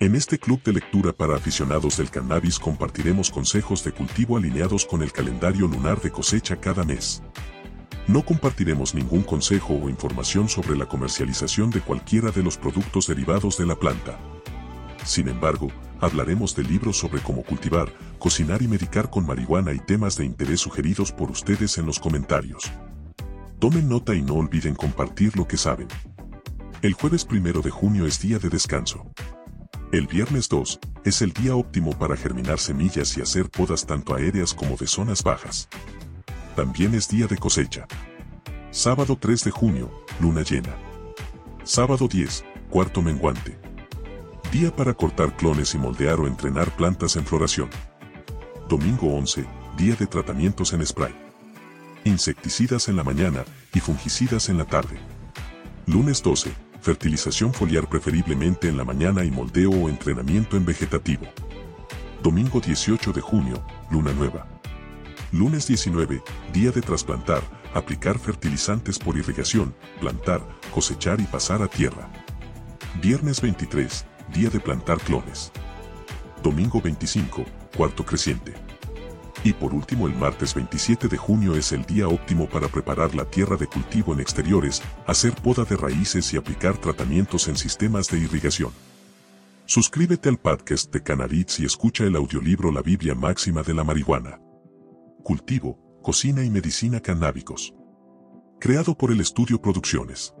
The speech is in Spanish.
En este club de lectura para aficionados del cannabis compartiremos consejos de cultivo alineados con el calendario lunar de cosecha cada mes. No compartiremos ningún consejo o información sobre la comercialización de cualquiera de los productos derivados de la planta. Sin embargo, hablaremos de libros sobre cómo cultivar, cocinar y medicar con marihuana y temas de interés sugeridos por ustedes en los comentarios. Tomen nota y no olviden compartir lo que saben. El jueves primero de junio es día de descanso. El viernes 2 es el día óptimo para germinar semillas y hacer podas tanto aéreas como de zonas bajas. También es día de cosecha. Sábado 3 de junio, luna llena. Sábado 10, cuarto menguante. Día para cortar clones y moldear o entrenar plantas en floración. Domingo 11, día de tratamientos en spray. Insecticidas en la mañana y fungicidas en la tarde. Lunes 12, fertilización foliar preferiblemente en la mañana y moldeo o entrenamiento en vegetativo. Domingo 18 de junio, luna nueva. Lunes 19, día de trasplantar, aplicar fertilizantes por irrigación, plantar, cosechar y pasar a tierra. Viernes 23, día de plantar clones. Domingo 25, cuarto creciente. Y por último el martes 27 de junio es el día óptimo para preparar la tierra de cultivo en exteriores, hacer poda de raíces y aplicar tratamientos en sistemas de irrigación. Suscríbete al podcast de Cannabis y escucha el audiolibro La Biblia Máxima de la Marihuana. Cultivo, cocina y medicina canábicos. Creado por el Estudio Producciones.